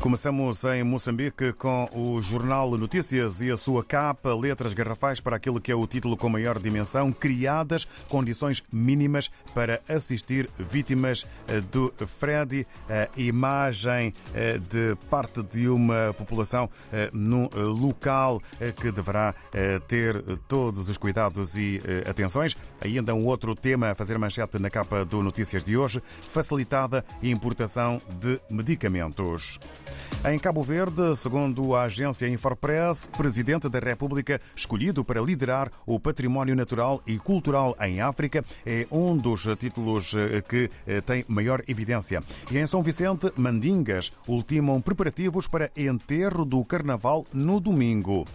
Começamos em Moçambique com o Jornal Notícias e a sua capa, letras garrafais para aquilo que é o título com maior dimensão, criadas condições mínimas para assistir vítimas eh, do Freddy. A imagem eh, de parte de uma população eh, num local que deverá ter todos os cuidados e atenções. Ainda um outro tema a fazer manchete na capa do Notícias de hoje, facilitada importação de medicamentos. Em Cabo Verde, segundo a agência Infopress, Presidente da República, escolhido para liderar o património natural e cultural em África, é um dos títulos eh, que eh, tem maior evidência. E em São Vicente, Mandingas ultimam preparativos para enterro do Carnaval no domingo.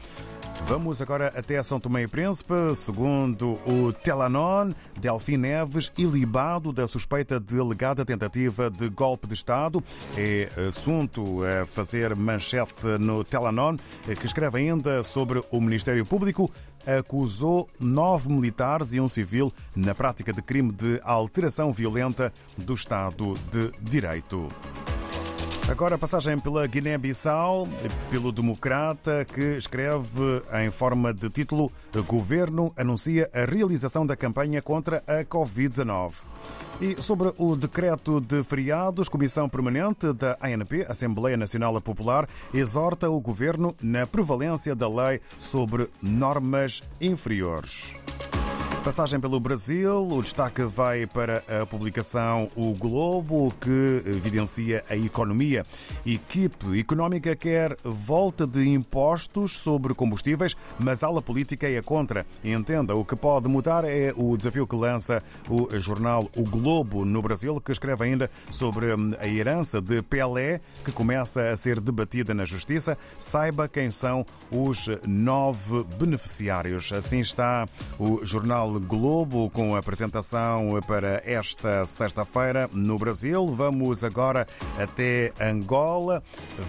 Vamos agora até São Tomé e Príncipe. Segundo o Telanon, Delfim Neves, ilibado da suspeita de alegada tentativa de golpe de Estado. É assunto a fazer manchete no Telanon, que escreve ainda sobre o Ministério Público acusou nove militares e um civil na prática de crime de alteração violenta do Estado de Direito. Agora passagem pela Guiné-Bissau, pelo Democrata, que escreve em forma de título Governo anuncia a realização da campanha contra a Covid-19. E sobre o decreto de feriados, Comissão Permanente da ANP, Assembleia Nacional Popular, exorta o Governo na prevalência da lei sobre normas inferiores. Passagem pelo Brasil, o destaque vai para a publicação O Globo, que evidencia a economia. Equipe económica quer volta de impostos sobre combustíveis, mas ala política é contra. Entenda, o que pode mudar é o desafio que lança o jornal O Globo no Brasil, que escreve ainda sobre a herança de Pelé, que começa a ser debatida na Justiça. Saiba quem são os nove beneficiários. Assim está o jornal Globo com apresentação para esta sexta-feira no Brasil. Vamos agora até Angola.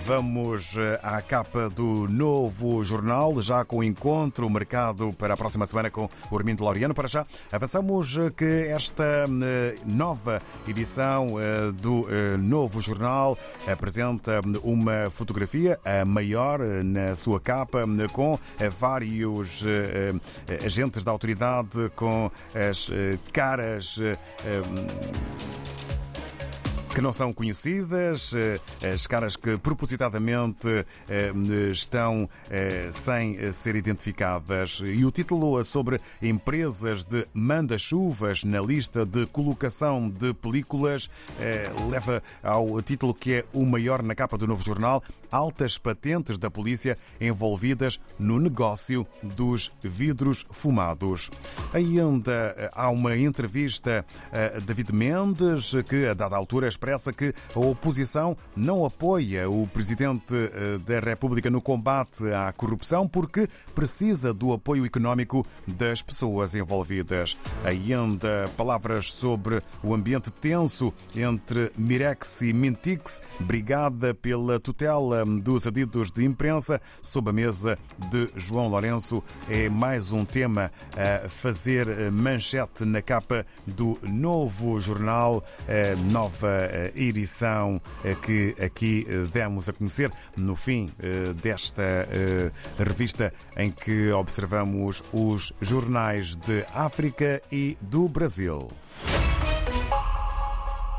Vamos eh, à capa do novo jornal, já com o encontro marcado para a próxima semana com o Armindo Laureano. Para já, avançamos eh, que esta eh, nova edição do novo jornal apresenta uma fotografia, a maior na sua capa, com vários agentes da autoridade com as eh, caras eh, que não são conhecidas, eh, as caras que propositadamente eh, estão sem ser identificadas. E o título sobre empresas de manda-chuvas na lista de colocação de películas leva ao título que é o maior na capa do novo jornal: Altas patentes da polícia envolvidas no negócio dos vidros fumados. Ainda há uma entrevista a David Mendes que, a dada altura, expressa expressa que a oposição não apoia o Presidente eh, da República no combate à corrupção porque precisa do apoio económico das pessoas envolvidas. Ainda palavras sobre o ambiente tenso entre Mirex e Mintix, brigada pela tutela dos adidos de imprensa, sob a mesa de João Lourenço. É mais um tema a fazer manchete na capa do novo jornal, nova edição eh, que aqui eh, demos a conhecer no fim eh, desta revista em que observamos os jornais de África e do Brasil.